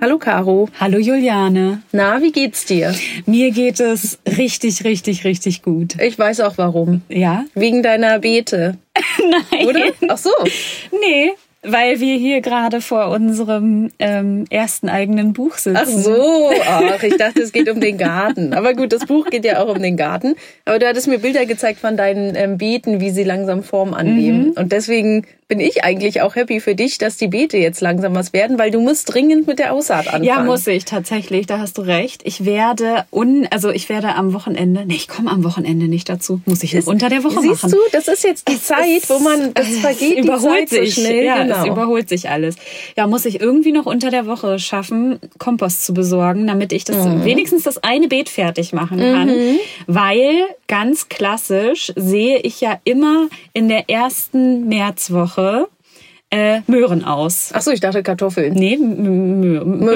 Hallo Caro. Hallo Juliane. Na, wie geht's dir? Mir geht es richtig, richtig, richtig gut. Ich weiß auch warum. Ja? Wegen deiner Beete. Nein. Oder? Ach so. Nee, weil wir hier gerade vor unserem ähm, ersten eigenen Buch sitzen. Ach so. Ach, ich dachte, es geht um den Garten. Aber gut, das Buch geht ja auch um den Garten. Aber du hattest mir Bilder gezeigt von deinen ähm, Beeten, wie sie langsam Form annehmen. Und deswegen bin ich eigentlich auch happy für dich, dass die Beete jetzt langsam was werden, weil du musst dringend mit der Aussaat anfangen. Ja, muss ich tatsächlich, da hast du recht. Ich werde un, also ich werde am Wochenende, nee, ich komme am Wochenende nicht dazu, muss ich noch unter der Woche Siehst machen. du, das ist jetzt die Es Zeit, wo man, das es vergeht die überholt sich. so schnell. Ja, genau. es überholt sich alles. Ja, muss ich irgendwie noch unter der Woche schaffen, Kompost zu besorgen, damit ich das Mhm. wenigstens das eine Beet fertig machen kann. Weil ganz klassisch sehe ich ja immer in der ersten Märzwoche äh, Möhren aus. Ach so, ich dachte Kartoffeln. Nee. Möhrchen.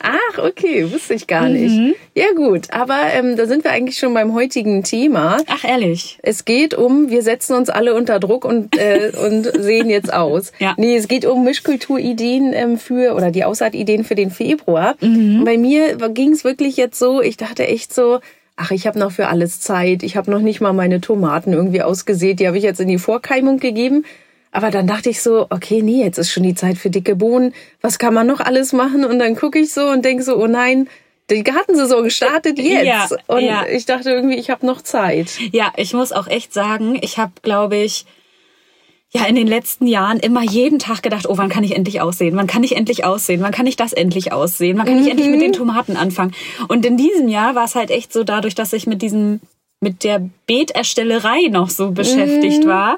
Ach, okay, wusste ich gar nicht. Mhm. Ja gut, aber ähm, da sind wir eigentlich schon beim heutigen Thema. Ach, ehrlich. Es geht um, wir setzen uns alle unter Druck und, äh, und sehen jetzt aus. Ja. Nee, es geht um Mischkulturideen ähm, für, oder die Aussaatideen für den Februar. Mhm. Bei mir ging es wirklich jetzt so, ich dachte echt so, ach, ich habe noch für alles Zeit. Ich habe noch nicht mal meine Tomaten irgendwie ausgesät. Die habe ich jetzt in die Vorkeimung gegeben. Aber dann dachte ich so, okay, nee, jetzt ist schon die Zeit für dicke Bohnen. Was kann man noch alles machen? Und dann gucke ich so und denke so, oh nein, die Gartensaison startet jetzt. Ja, und ja. ich dachte irgendwie, ich habe noch Zeit. Ja, ich muss auch echt sagen, ich habe, glaube ich, ja in den letzten Jahren immer jeden Tag gedacht, oh, wann kann ich endlich aussehen? Wann kann ich endlich aussehen? Wann kann ich das endlich aussehen? Wann kann ich endlich mit den Tomaten anfangen? Und in diesem Jahr war es halt echt so, dadurch, dass ich mit diesem mit der Beeterstellerei noch so beschäftigt war,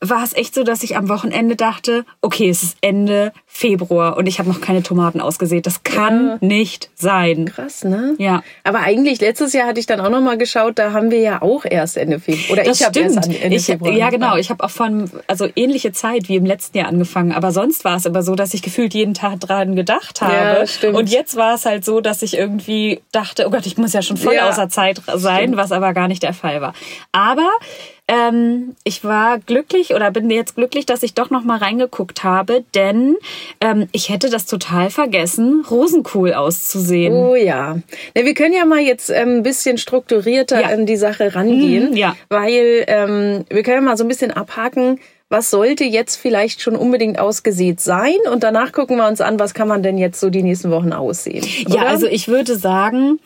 war es echt so, dass ich am Wochenende dachte, okay, es ist Ende Februar und ich habe noch keine Tomaten ausgesät. Das kann nicht sein. Krass, ne? Ja. Aber eigentlich, letztes Jahr hatte ich dann auch noch mal geschaut, da haben wir ja auch erst Ende Februar. Oder Das ich habe erst stimmt. Ende ich, Februar. ja, genau. Ich habe auch von, also ähnliche Zeit wie im letzten Jahr angefangen. Aber sonst war es aber so, dass ich gefühlt jeden Tag dran gedacht habe. Ja, stimmt. Und jetzt war es halt so, dass ich irgendwie dachte, oh Gott, ich muss ja schon voll Ja, außer Zeit sein, was aber gar nicht der Fall war. Aber ähm, ich war glücklich oder bin jetzt glücklich, dass ich doch noch mal reingeguckt habe, denn ähm, ich hätte das total vergessen, Rosenkohl auszusehen. Oh ja. Na, wir können ja mal jetzt ähm, ein bisschen strukturierter Ja. an die Sache rangehen. Mhm, ja. Weil ähm, wir können ja mal so ein bisschen abhaken, was sollte jetzt vielleicht schon unbedingt ausgesät sein? Und danach gucken wir uns an, was kann man denn jetzt so die nächsten Wochen aussehen. Ja, oder? also ich würde sagen,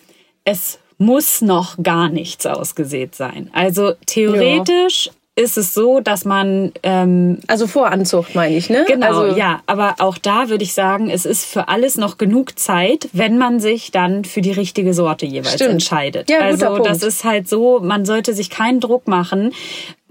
es muss noch gar nichts ausgesät sein. Also theoretisch ist es so, dass man ähm, Also Voranzucht meine ich, ne? Genau, also, ja. Aber auch da würde ich sagen, es ist für alles noch genug Zeit, wenn man sich dann für die richtige Sorte jeweils Stimmt. entscheidet. Ja, also das ist halt so, man sollte sich keinen Druck machen.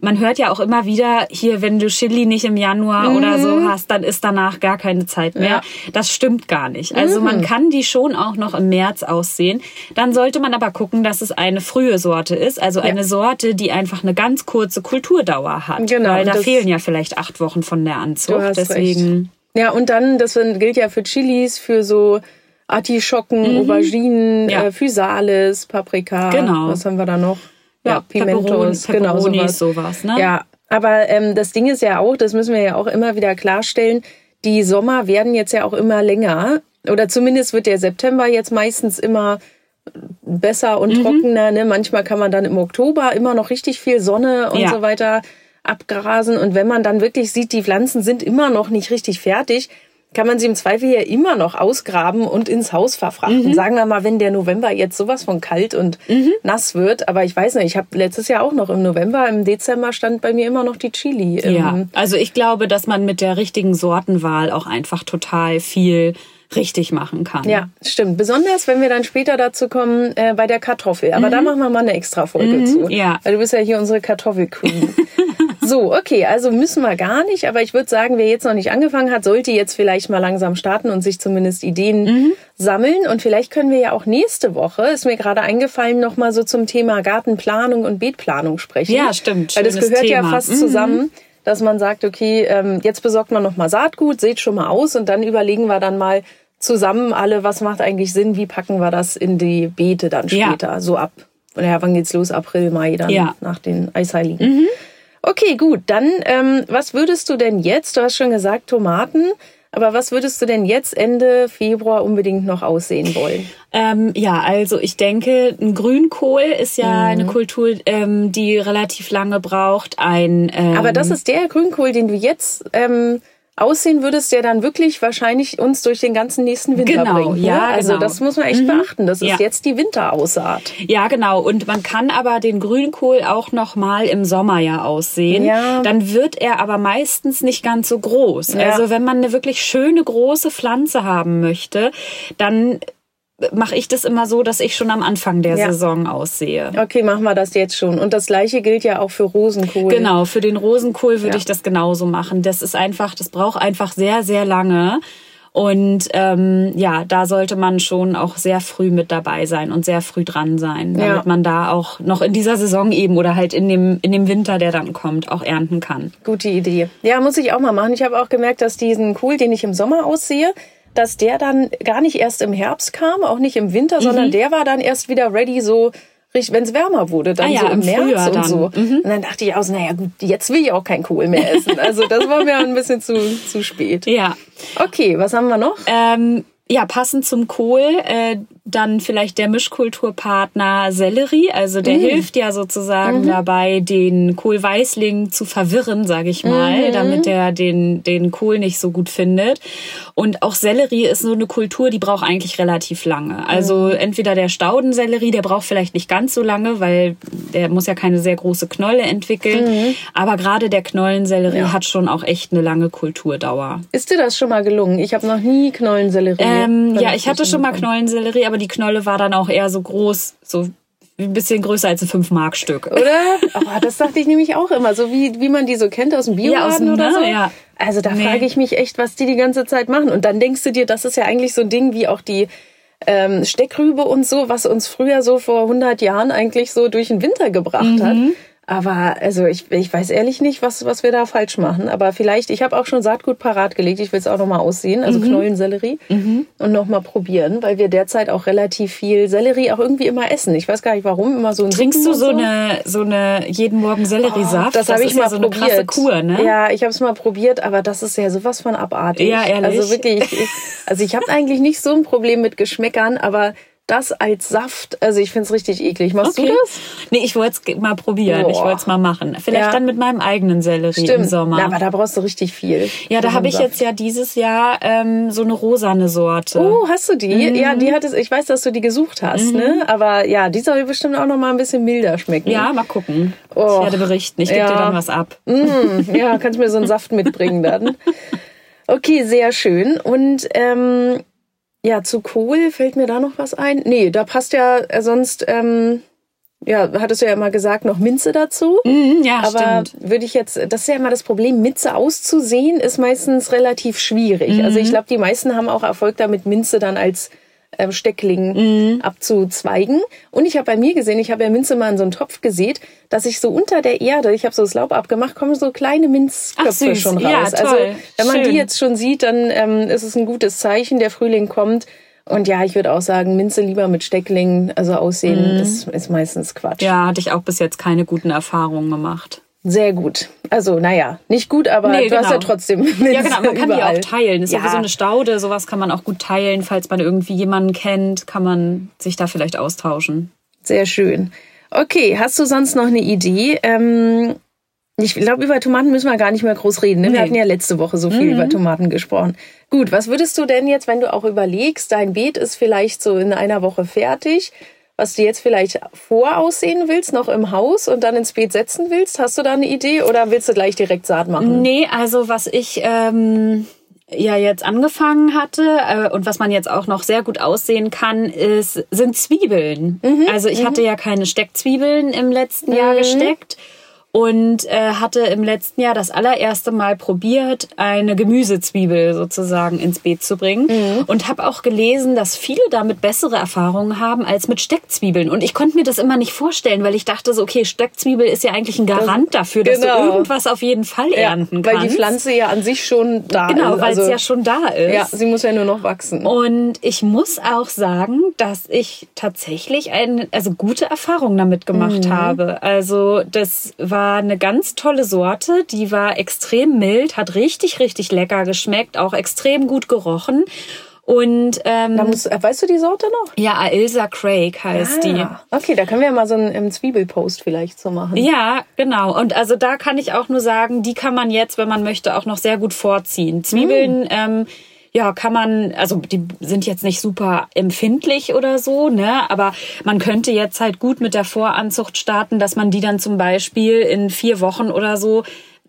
Man hört ja auch immer wieder, hier, wenn du Chili nicht im Januar oder so hast, dann ist danach gar keine Zeit mehr. Mhm. Ja. Das stimmt gar nicht. Also man kann die schon auch noch im März aussehen. Dann sollte man aber gucken, dass es eine frühe Sorte ist. Also eine Sorte, die einfach eine ganz kurze Kulturdauer hat. Genau, Weil da fehlen ja vielleicht acht Wochen von der Anzucht. Deswegen. recht. Ja, und dann, das gilt ja für Chilis, für so Artischocken, Auberginen, Mhm. Ja. äh, Physalis, Paprika. Genau. Was haben wir da noch? Ja, Pimentos, Peperoni- genau sowas. sowas, ne? Ja, aber ähm, das Ding ist ja auch, das müssen wir ja auch immer wieder klarstellen, die Sommer werden jetzt ja auch immer länger. Oder zumindest wird der September jetzt meistens immer besser Mhm. und trockener. Ne? Manchmal kann man dann im Oktober immer noch richtig viel Sonne und Ja. so weiter abgrasen. Und wenn man dann wirklich sieht, die Pflanzen sind immer noch nicht richtig fertig, kann man sie im Zweifel ja immer noch ausgraben und ins Haus verfrachten. Mhm. Sagen wir mal, wenn der November jetzt sowas von kalt und Mhm. nass wird. Aber ich weiß nicht, ich habe letztes Jahr auch noch im November, im Dezember stand bei mir immer noch die Chili. Ja, Ähm, also ich glaube, dass man mit der richtigen Sortenwahl auch einfach total viel richtig machen kann. Ja, stimmt. Besonders, wenn wir dann später dazu kommen äh, bei der Kartoffel. Aber da machen wir mal eine extra Folge zu. Mhm. ja. Weil du bist ja hier unsere Kartoffelqueen. so, okay, also müssen wir gar nicht. Aber ich würde sagen, wer jetzt noch nicht angefangen hat, sollte jetzt vielleicht mal langsam starten und sich zumindest Ideen Mhm. sammeln. Und vielleicht können wir ja auch nächste Woche, ist mir gerade eingefallen, noch mal so zum Thema Gartenplanung und Beetplanung sprechen. Ja, stimmt. Weil das gehört ja Thema. fast Mhm. zusammen dass man sagt, okay, ähm, jetzt besorgt man noch mal Saatgut, seht schon mal aus und dann überlegen wir dann mal zusammen alle, was macht eigentlich Sinn, wie packen wir das in die Beete dann Ja. später, so ab ja, wann geht's los? April, Mai, dann Ja. nach den Eisheiligen. Okay, gut. Dann, ähm, was würdest du denn jetzt? Du hast schon gesagt Tomaten. Aber was würdest du denn jetzt Ende Februar unbedingt noch aussehen wollen? Ähm, ja, also ich denke, ein Grünkohl ist ja Mhm. eine Kultur, ähm, die relativ lange braucht. Ein, ähm, Aber das ist der Grünkohl, den du jetzt ähm, aussehen würdest, der dann wirklich wahrscheinlich uns durch den ganzen nächsten Winter Genau, bringt. Ne? ja, Also genau. das muss man echt beachten. Das ist Ja. jetzt die Winteraussaat. Ja, genau. Und man kann aber den Grünkohl auch noch mal im Sommer ja aussehen. Ja. Dann wird er aber meistens nicht ganz so groß. Ja. Also wenn man eine wirklich schöne große Pflanze haben möchte, dann mache ich das immer so, dass ich schon am Anfang der Ja. Saison aussehe. Okay, machen wir das jetzt schon. Und das gleiche gilt ja auch für Rosenkohl. Genau, für den Rosenkohl würde Ja. ich das genauso machen. Das ist einfach, das braucht einfach sehr, sehr lange. Und ähm, ja, da sollte man schon auch sehr früh mit dabei sein und sehr früh dran sein, damit Ja. man da auch noch in dieser Saison eben oder halt in dem, in dem Winter, der dann kommt, auch ernten kann. Gute Idee. Ja, muss ich auch mal machen. Ich habe auch gemerkt, dass diesen Kohl, den ich im Sommer aussehe, dass der dann gar nicht erst im Herbst kam, auch nicht im Winter, Mhm. sondern der war dann erst wieder ready, so wenn es wärmer wurde, dann Ah ja, so im, im März und dann. so. Mhm. Und dann dachte ich auch, so, naja gut, jetzt will ich auch kein Kohl mehr essen. Also das war mir ein bisschen zu, zu spät. Ja. Okay, was haben wir noch? Ähm, ja, passend zum Kohl, äh, dann vielleicht der Mischkulturpartner Sellerie. Also der hilft ja sozusagen dabei, den Kohlweißling zu verwirren, sage ich mal, damit er den, den Kohl nicht so gut findet. Und auch Sellerie ist so eine Kultur, die braucht eigentlich relativ lange. Also entweder der Staudensellerie, der braucht vielleicht nicht ganz so lange, weil der muss ja keine sehr große Knolle entwickeln. Aber gerade der Knollensellerie Ja. hat schon auch echt eine lange Kulturdauer. Ist dir das schon mal gelungen? Ich habe noch nie Knollensellerie. Ähm, ja, ich hatte schon mal. Knollensellerie, aber die Knolle war dann auch eher so groß, so ein bisschen größer als ein 5-Mark-Stück. Oder? Aber das dachte ich nämlich auch immer, so wie, wie man die so kennt aus dem Bioladen dem- oder ne? so. Ja. Also da Nee. frage ich mich echt, was die die ganze Zeit machen. Und dann denkst du dir, das ist ja eigentlich so ein Ding wie auch die ähm, Steckrübe und so, was uns früher so vor 100 Jahren eigentlich so durch den Winter gebracht hat. Mhm. Aber also ich, ich weiß ehrlich nicht, was, was wir da falsch machen. Aber vielleicht, ich habe auch schon Saatgut parat gelegt. Ich will es auch noch mal aussehen, also Mhm. Knollensellerie. Und noch mal probieren, weil wir derzeit auch relativ viel Sellerie auch irgendwie immer essen. Ich weiß gar nicht warum, immer so ein Trinkst Suppen du und so eine, so eine jeden Morgen Selleriesaft? Oh, das habe ich mal ja so eine probiert. krasse Kur, ne? Ja, ich habe es mal probiert, aber das ist ja sowas von abartig. Ja, ehrlich? Also wirklich, ich, also ich habe eigentlich nicht so ein Problem mit Geschmäckern, aber das als Saft, also ich find's richtig eklig. Machst du das? Nee, ich wollte es mal probieren. Ich Boah. wollte es mal machen. Vielleicht Ja. dann mit meinem eigenen Sellerie im Sommer. Na, aber da brauchst du richtig viel. ja, da habe ich Saft. jetzt ja dieses Jahr ähm, so eine rosane Sorte. Oh, hast du die? Mhm. Ja, die hat es. Ich weiß, dass du die gesucht hast, ne? Aber ja, die soll bestimmt auch noch mal ein bisschen milder schmecken. Ja, mal gucken. Oh. Ich werde berichten. Ich gebe Ja. dir dann was ab. Mm, ja, kannst mir so einen Saft mitbringen dann. Okay, sehr schön. Und ähm, ja, zu Kohl fällt mir da noch was ein? Nee, da passt ja äh, sonst, ähm, ja, hattest du ja immer gesagt, noch Minze dazu. Mhm, ja, Aber stimmt. würde ich jetzt, das ist ja immer das Problem, Minze auszusehen, ist meistens relativ schwierig. Also Mhm. ich glaube, die meisten haben auch Erfolg damit, Minze dann als ähm, Steckling Mhm. abzuzweigen. Und ich habe bei mir gesehen, ich habe ja Minze mal in so einen Topf gesät, dass ich so unter der Erde, ich habe so das Laub abgemacht, kommen so kleine Minzköpfe Ach, schon Ja, raus. toll. Also wenn man Schön. die jetzt schon sieht, dann ähm, ist es ein gutes Zeichen, der Frühling kommt. Und ja, ich würde auch sagen, Minze lieber mit Stecklingen, also aussehen, ist, ist meistens Quatsch. Mhm. Ja, hatte ich auch bis jetzt keine guten Erfahrungen gemacht. Sehr gut. Also, naja, nicht gut, aber Nee, du hast genau. ja trotzdem Minze Ja, genau, man kann überall. die auch teilen. Ist ja. Wie so eine Staude, sowas kann man auch gut teilen. Falls man irgendwie jemanden kennt, kann man sich da vielleicht austauschen. Sehr schön. Okay, hast du sonst noch eine Idee? Ähm, ich glaube, über Tomaten müssen wir gar nicht mehr groß reden. Ne? Wir Nee. hatten ja letzte Woche so viel über Tomaten gesprochen. Gut, was würdest du denn jetzt, wenn du auch überlegst, dein Beet ist vielleicht so in einer Woche fertig, was du jetzt vielleicht voraussehen willst, noch im Haus und dann ins Beet setzen willst? Hast du da eine Idee oder willst du gleich direkt Saat machen? Nee, also was ich ähm, ja jetzt angefangen hatte äh, und was man jetzt auch noch sehr gut aussehen kann, ist, sind Zwiebeln. Also ich hatte ja keine Steckzwiebeln im letzten Jahr gesteckt. Und äh, hatte im letzten Jahr das allererste Mal probiert, eine Gemüsezwiebel sozusagen ins Beet zu bringen. Mhm. Und habe auch gelesen, dass viele damit bessere Erfahrungen haben als mit Steckzwiebeln. Und ich konnte mir das immer nicht vorstellen, weil ich dachte so, okay, Steckzwiebel ist ja eigentlich ein Garant das, dafür, dass genau. du irgendwas auf jeden Fall ernten ja, kannst. Weil die Pflanze ja an sich schon da genau, ist. Genau, weil also, es ja schon da ist. Ja, sie muss ja nur noch wachsen. Und ich muss auch sagen, dass ich tatsächlich eine, also gute Erfahrungen damit gemacht mhm. habe. Also das war war eine ganz tolle Sorte. Die war extrem mild, hat richtig, richtig lecker geschmeckt, auch extrem gut gerochen. Und ähm, muss, äh, weißt du die Sorte noch? Ja, Ailsa Craig heißt ah, die. Okay, da können wir ja mal so einen, einen Zwiebelpost vielleicht so machen. Ja, genau. Und also da kann ich auch nur sagen, die kann man jetzt, wenn man möchte, auch noch sehr gut vorziehen. Zwiebeln. Mm. Ähm, ja, kann man, also die sind jetzt nicht super empfindlich oder so, ne? Aber man könnte jetzt halt gut mit der Voranzucht starten, dass man die dann zum Beispiel in vier Wochen oder so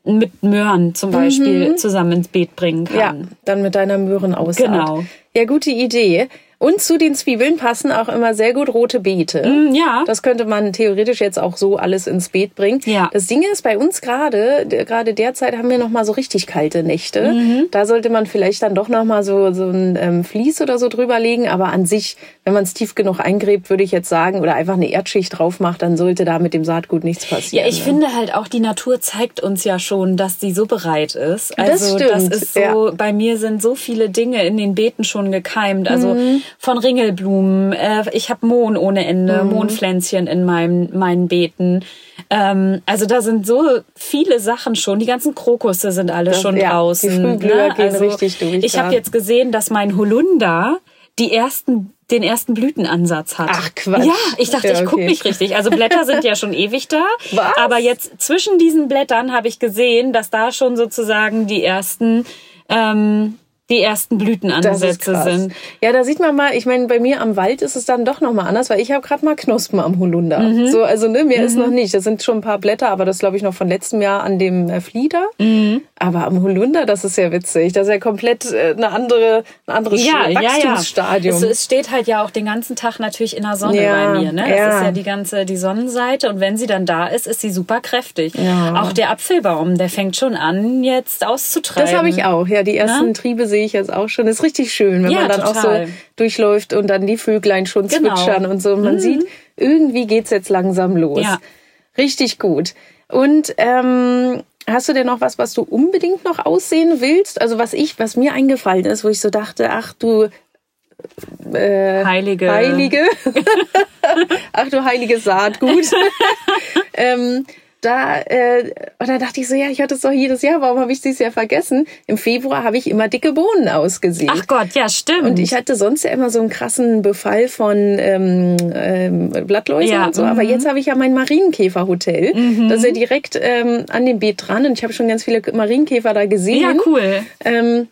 mit Möhren zum Beispiel mhm. zusammen ins Beet bringen kann. Ja, dann mit deiner Möhrenaussaat. Genau. Ja, gute Idee. Und zu den Zwiebeln passen auch immer sehr gut rote Beete. Mm, ja. Das könnte man theoretisch jetzt auch so alles ins Beet bringen. Ja. Das Ding ist, bei uns gerade, gerade derzeit haben wir noch mal so richtig kalte Nächte. Mhm. Da sollte man vielleicht dann doch noch mal so, so ein ähm, Vlies oder so drüber legen. Aber an sich, wenn man es tief genug eingräbt, würde ich jetzt sagen, oder einfach eine Erdschicht drauf macht, dann sollte da mit dem Saatgut nichts passieren. Ja, ich ne? finde halt auch, die Natur zeigt uns ja schon, dass sie so bereit ist. Also das, stimmt. das ist so, ja. bei mir sind so viele Dinge in den Beeten schon gekeimt. Also mhm. Von Ringelblumen Blumen, äh, ich habe Mohn ohne Ende, mhm. Mohnpflänzchen in meinem, meinen Beeten. Ähm, also da sind so viele Sachen schon. Die ganzen Krokusse sind alle das, schon ja, draußen. Die Frühblüher ne? gehen also, richtig durch. Ich habe jetzt gesehen, dass mein Holunder die ersten den ersten Blütenansatz hat. Ach Quatsch. Ja, ich dachte, ja, okay. ich gucke nicht richtig. Also Blätter sind ja schon ewig da. Was? Aber jetzt zwischen diesen Blättern habe ich gesehen, dass da schon sozusagen die ersten ähm, die ersten Blütenansätze sind. Ja, da sieht man mal, ich meine, bei mir am Wald ist es dann doch nochmal anders, weil ich habe gerade mal Knospen am Holunder. Mhm. So, also ne, mehr mhm. ist noch nicht. Das sind schon ein paar Blätter, aber das glaube ich noch von letztem Jahr an dem äh, Flieder. Mhm. Aber am Holunder, das ist ja witzig. Das ist ja komplett äh, eine andere, ein anderes ja, Wachstumsstadium. Ja, ja. Es, es, steht halt ja auch den ganzen Tag natürlich in der Sonne ja, bei mir. Ne? Das ja. ist ja die ganze die Sonnenseite und wenn sie dann da ist, ist sie super kräftig. Ja. Auch der Apfelbaum, der fängt schon an, jetzt auszutreiben. Das habe ich auch. Ja, die ersten Na? Triebe sehe ich jetzt auch schon. Ist richtig schön, wenn ja, man dann total. auch so durchläuft und dann die Vöglein schon genau. zwitschern und so. Man mhm. sieht, irgendwie geht's jetzt langsam los. Ja. Richtig gut. Und ähm, hast du denn noch was, was du unbedingt noch aussehen willst? Also was ich, was mir eingefallen ist, wo ich so dachte, ach du äh, Heilige. Heilige. ach du heilige Saatgut. ähm, da, äh, und da dachte ich so, ja, ich hatte es doch jedes Jahr, warum habe ich dieses Jahr vergessen? Im Februar habe ich immer dicke Bohnen ausgesehen. Ach Gott, ja, stimmt. Und ich hatte sonst ja immer so einen krassen Befall von ähm, ähm, Blattläusen ja, und so. Aber mhm. jetzt habe ich ja mein Marienkäferhotel. Mhm. Das ist ja direkt ähm, an dem Beet dran und ich habe schon ganz viele Marienkäfer da gesehen. Ja, cool. Ähm,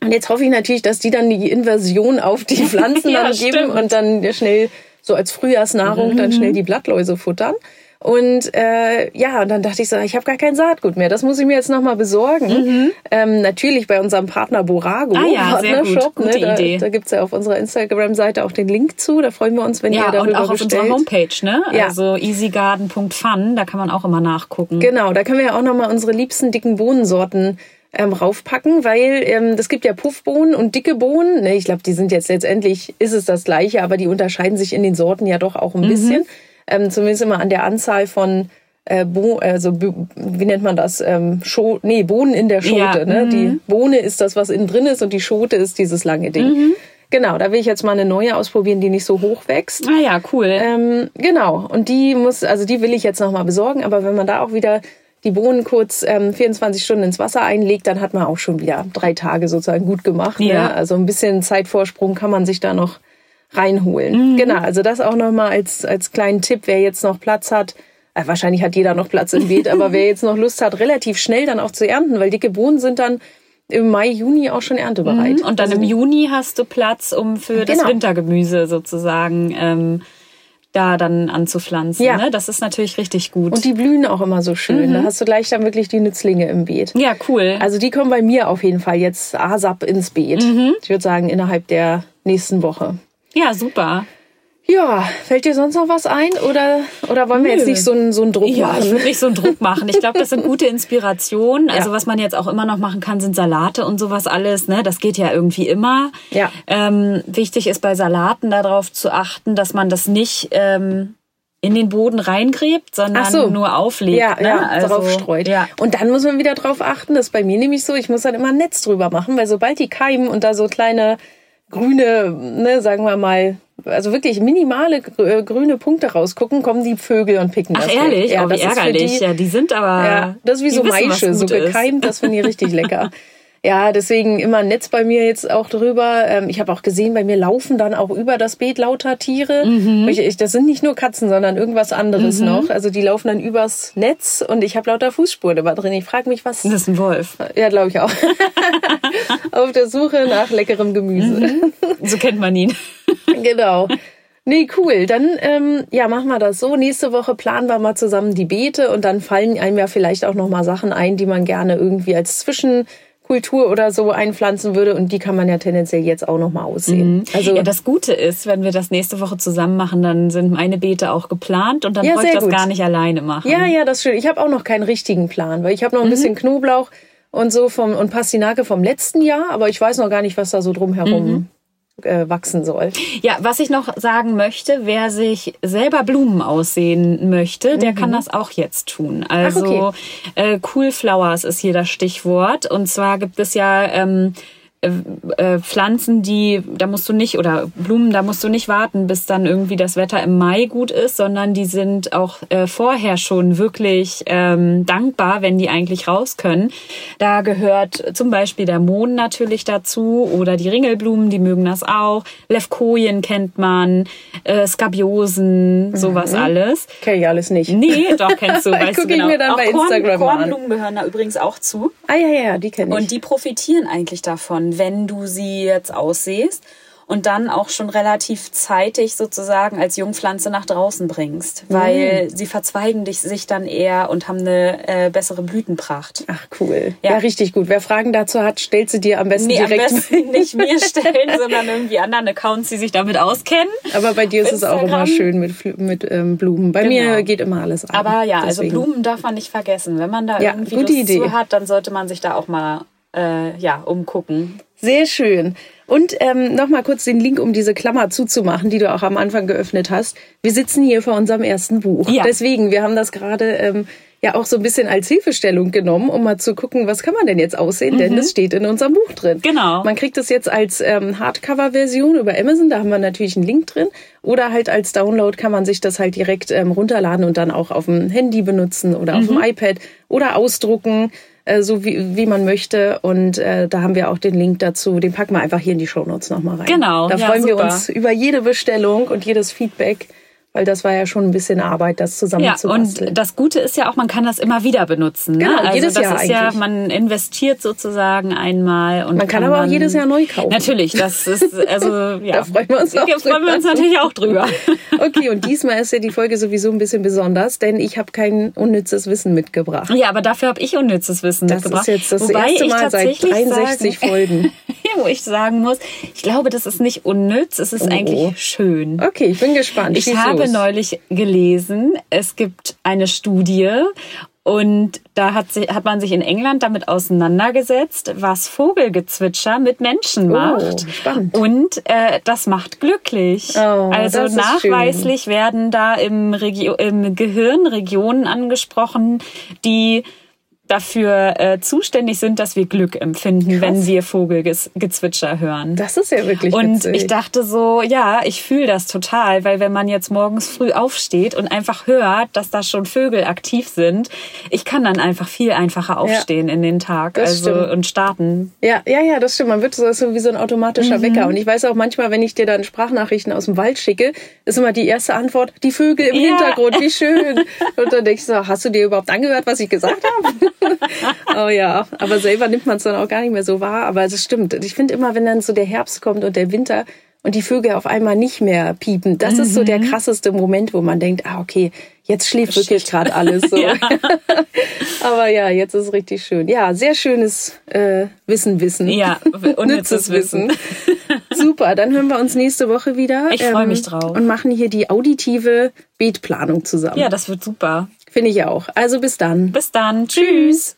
und jetzt hoffe ich natürlich, dass die dann die Inversion auf die Pflanzen ja, dann geben stimmt. und dann schnell so als Frühjahrsnahrung mhm. dann schnell die Blattläuse futtern. Und äh, ja, und dann dachte ich so, ich habe gar kein Saatgut mehr. Das muss ich mir jetzt nochmal besorgen. Mhm. Ähm, natürlich bei unserem Partner Borago, ah, ja, Partnershop. Ne, da, Idee. da gibt's ja auf unserer Instagram-Seite auch den Link zu. Da freuen wir uns, wenn ja, ihr darüber und auch bestellt. auf unserer Homepage, ne? Ja. Also easygarden.fun, da kann man auch immer nachgucken. Genau, da können wir ja auch nochmal unsere liebsten dicken Bohnensorten ähm, raufpacken, weil ähm, das gibt ja Puffbohnen und dicke Bohnen. Ne, ich glaube, die sind jetzt letztendlich, ist es das gleiche, aber die unterscheiden sich in den Sorten ja doch auch ein mhm. bisschen ähm, zumindest immer an der Anzahl von äh, Bo also wie nennt man das? Ähm, Scho nee, Bohnen in der Schote. Ja. Ne? Mhm. Die Bohne ist das, was innen drin ist und die Schote ist dieses lange Ding. Mhm. Genau, da will ich jetzt mal eine neue ausprobieren, die nicht so hoch wächst. Ah ja, cool. Ähm, genau, und die muss, also die will ich jetzt nochmal besorgen, aber wenn man da auch wieder die Bohnen kurz ähm, 24 Stunden ins Wasser einlegt, dann hat man auch schon wieder drei Tage sozusagen gut gemacht. Ne? Ja. Ne? Also ein bisschen Zeitvorsprung kann man sich da noch reinholen. Mhm. Genau, also das auch nochmal als, als kleinen Tipp, wer jetzt noch Platz hat. Äh, wahrscheinlich hat jeder noch Platz im Beet, aber wer jetzt noch Lust hat, relativ schnell dann auch zu ernten, weil dicke Bohnen sind dann im Mai, Juni auch schon erntebereit. Mhm. Und dann also, im Juni hast du Platz, um für genau. das Wintergemüse sozusagen ähm, da dann anzupflanzen. Ja. Ne? Das ist natürlich richtig gut. Und die blühen auch immer so schön. Mhm. Da hast du gleich dann wirklich die Nützlinge im Beet. Ja, cool. Also die kommen bei mir auf jeden Fall jetzt ASAP ins Beet. Mhm. Ich würde sagen, innerhalb der nächsten Woche. Ja, super. Ja, fällt dir sonst noch was ein oder, oder wollen wir Nö. jetzt nicht so einen, so einen Druck Ja, ich machen? würde nicht so einen Druck machen. Ich glaube, das sind gute Inspirationen. Also Ja. was man jetzt auch immer noch machen kann, sind Salate und sowas alles. Ne? Das geht ja irgendwie immer. Ja. Ähm, wichtig ist bei Salaten darauf zu achten, dass man das nicht ähm, in den Boden reingräbt, sondern so. nur auflegt. Ja, ne? ja, also, darauf streut. Ja. Und dann muss man wieder drauf achten, das ist bei mir nämlich so, ich muss dann immer ein Netz drüber machen, weil sobald die keimen und da so kleine grüne, ne, sagen wir mal, also wirklich minimale äh, grüne Punkte rausgucken, kommen die Vögel und picken Ach das ehrlich? Ja, oh, wie das ist für ärgerlich. die, ja, die sind aber. Ja, das ist wie so wissen, Maische, so gut ist. gekeimt, das finde ich richtig lecker. Ja, deswegen immer ein Netz bei mir jetzt auch drüber. Ähm, Ich habe auch gesehen, bei mir laufen dann auch über das Beet lauter Tiere. Mhm. Ich, das sind nicht nur Katzen, sondern irgendwas anderes noch. Also die laufen dann übers Netz und ich habe lauter Fußspuren da drin. Ich frage mich, was. Das ist ein Wolf. Ja, glaube ich auch. Auf der Suche nach leckerem Gemüse. So kennt man ihn. genau. Nee, cool. Dann ähm, ja, machen wir das so. Nächste Woche planen wir mal zusammen die Beete und dann fallen einem ja vielleicht auch noch mal Sachen ein, die man gerne irgendwie als Zwischenkultur oder so einpflanzen würde und die kann man ja tendenziell jetzt auch noch mal aussehen. Also ja, das Gute ist, wenn wir das nächste Woche zusammen machen, dann sind meine Beete auch geplant und dann Ja, brauche ich das gut. gar nicht alleine machen. ja, ja, das ist schön. Ich habe auch noch keinen richtigen Plan, weil ich habe noch ein bisschen Knoblauch und so vom und Pastinake vom letzten Jahr, aber ich weiß noch gar nicht, was da so drumherum äh, wachsen soll. Ja, was ich noch sagen möchte, wer sich selber Blumen aussehen möchte, der kann das auch jetzt tun. Also Mhm. okay. äh, Cool Flowers ist hier das Stichwort. Und zwar gibt es ja ähm, äh, äh, Pflanzen, die, da musst du nicht, oder Blumen, da musst du nicht warten, bis dann irgendwie das Wetter im Mai gut ist, sondern die sind auch äh, vorher schon wirklich ähm, dankbar, wenn die eigentlich raus können. Da gehört zum Beispiel der Mohn natürlich dazu oder die Ringelblumen, die mögen das auch. Levkojen kennt man, äh, Skabiosen, sowas alles. Kenn ich alles nicht. Nee, doch kennst du, weißt Guck du ich genau. mir dann auch bei Korn, Instagram mal an. Kornblumen gehören da übrigens auch zu. Ah ja, ja, die kenne ich. Und die profitieren eigentlich davon, wenn du sie jetzt aussiehst und dann auch schon relativ zeitig sozusagen als Jungpflanze nach draußen bringst, Mhm. weil sie verzweigen dich, sich dann eher und haben eine äh, bessere Blütenpracht. Ach cool. Ja. Ja. richtig gut. Wer Fragen dazu hat, stellt sie dir am besten Nee, am direkt. besten nicht mir stellen, sondern irgendwie anderen Accounts, die sich damit auskennen. Aber bei dir ist es auch immer Instagram. schön mit, mit ähm, Blumen. Bei Genau. mir geht immer alles an. Aber ja, also Deswegen. Blumen darf man nicht vergessen. Wenn man da Ja, irgendwie Lust Idee. zu hat, dann sollte man sich da auch mal äh, ja, umgucken. Sehr schön. Und ähm, nochmal kurz den Link, um diese Klammer zuzumachen, die du auch am Anfang geöffnet hast. Wir sitzen hier vor unserem ersten Buch. Ja. Deswegen, wir haben das gerade ähm, ja auch so ein bisschen als Hilfestellung genommen, um mal zu gucken, was kann man denn jetzt aussehen, denn das steht in unserem Buch drin. Mhm. Genau. Man kriegt es jetzt als ähm, Hardcover-Version über Amazon, da haben wir natürlich einen Link drin. Oder halt als Download kann man sich das halt direkt ähm, runterladen und dann auch auf dem Handy benutzen oder auf dem Mhm. iPad oder ausdrucken, äh, so wie, wie man möchte. Und äh, da haben wir auch den Link dazu. Den packen wir einfach hier in die Shownotes nochmal rein. Genau, Da ja, freuen wir super. uns über jede Bestellung und jedes Feedback, weil das war ja schon ein bisschen Arbeit, das zusammen Ja, und das Gute ist ja auch, man kann das immer wieder benutzen. Ne? Genau, also jedes das Jahr ist ja, eigentlich. man investiert sozusagen einmal und Man kann aber auch jedes Jahr neu kaufen. Natürlich, das ist also ja. Da freuen wir uns auch Da freuen wir uns natürlich auch drüber. Okay, und diesmal ist ja die Folge sowieso ein bisschen besonders, denn ich habe kein unnützes Wissen mitgebracht. Ja, aber dafür habe ich unnützes Wissen Das mitgebracht. ist jetzt das Wobei erste Mal seit tatsächlich 63 sagen, Folgen. wo ich sagen muss, ich glaube, das ist nicht unnütz, es ist Oh. eigentlich schön. Okay, ich bin gespannt. Ich Schieß habe los. neulich gelesen, es gibt eine Studie und da hat, sich, hat man sich in England damit auseinandergesetzt, was Vogelgezwitscher mit Menschen macht. Oh, spannend. Und äh, das macht glücklich. Oh, also nachweislich werden da im, Regio im Gehirn Regionen angesprochen, die dafür äh, zuständig sind, dass wir Glück empfinden, wenn wir Vogelgezwitscher hören. Das ist ja wirklich Und witzig. ich dachte so, ja, ich fühle das total, weil wenn man jetzt morgens früh aufsteht und einfach hört, dass da schon Vögel aktiv sind, ich kann dann einfach viel einfacher aufstehen in den Tag also stimmt. und starten. Ja, ja, ja, das stimmt. Man wird so, so wie so ein automatischer Mhm. Wecker. Und ich weiß auch manchmal, wenn ich dir dann Sprachnachrichten aus dem Wald schicke, ist immer die erste Antwort, die Vögel im Ja. Hintergrund, wie schön. Und dann denke ich so, hast du dir überhaupt angehört, was ich gesagt habe? oh ja, aber selber nimmt man es dann auch gar nicht mehr so wahr. Aber es stimmt. Ich finde immer, wenn dann so der Herbst kommt und der Winter und die Vögel auf einmal nicht mehr piepen, das ist so der Mhm. krasseste Moment, wo man denkt, ah, okay, jetzt schläft wirklich gerade alles so. Ja. Aber ja, jetzt ist es richtig schön. Ja, sehr schönes äh, Wissen, Wissen. Ja, unnützes Wissen. Super, dann hören wir uns nächste Woche wieder. Ich freu mich drauf. Und machen hier die auditive Beetplanung zusammen. Ja, das wird super. Finde ich auch. Also bis dann. Bis dann. Tschüss.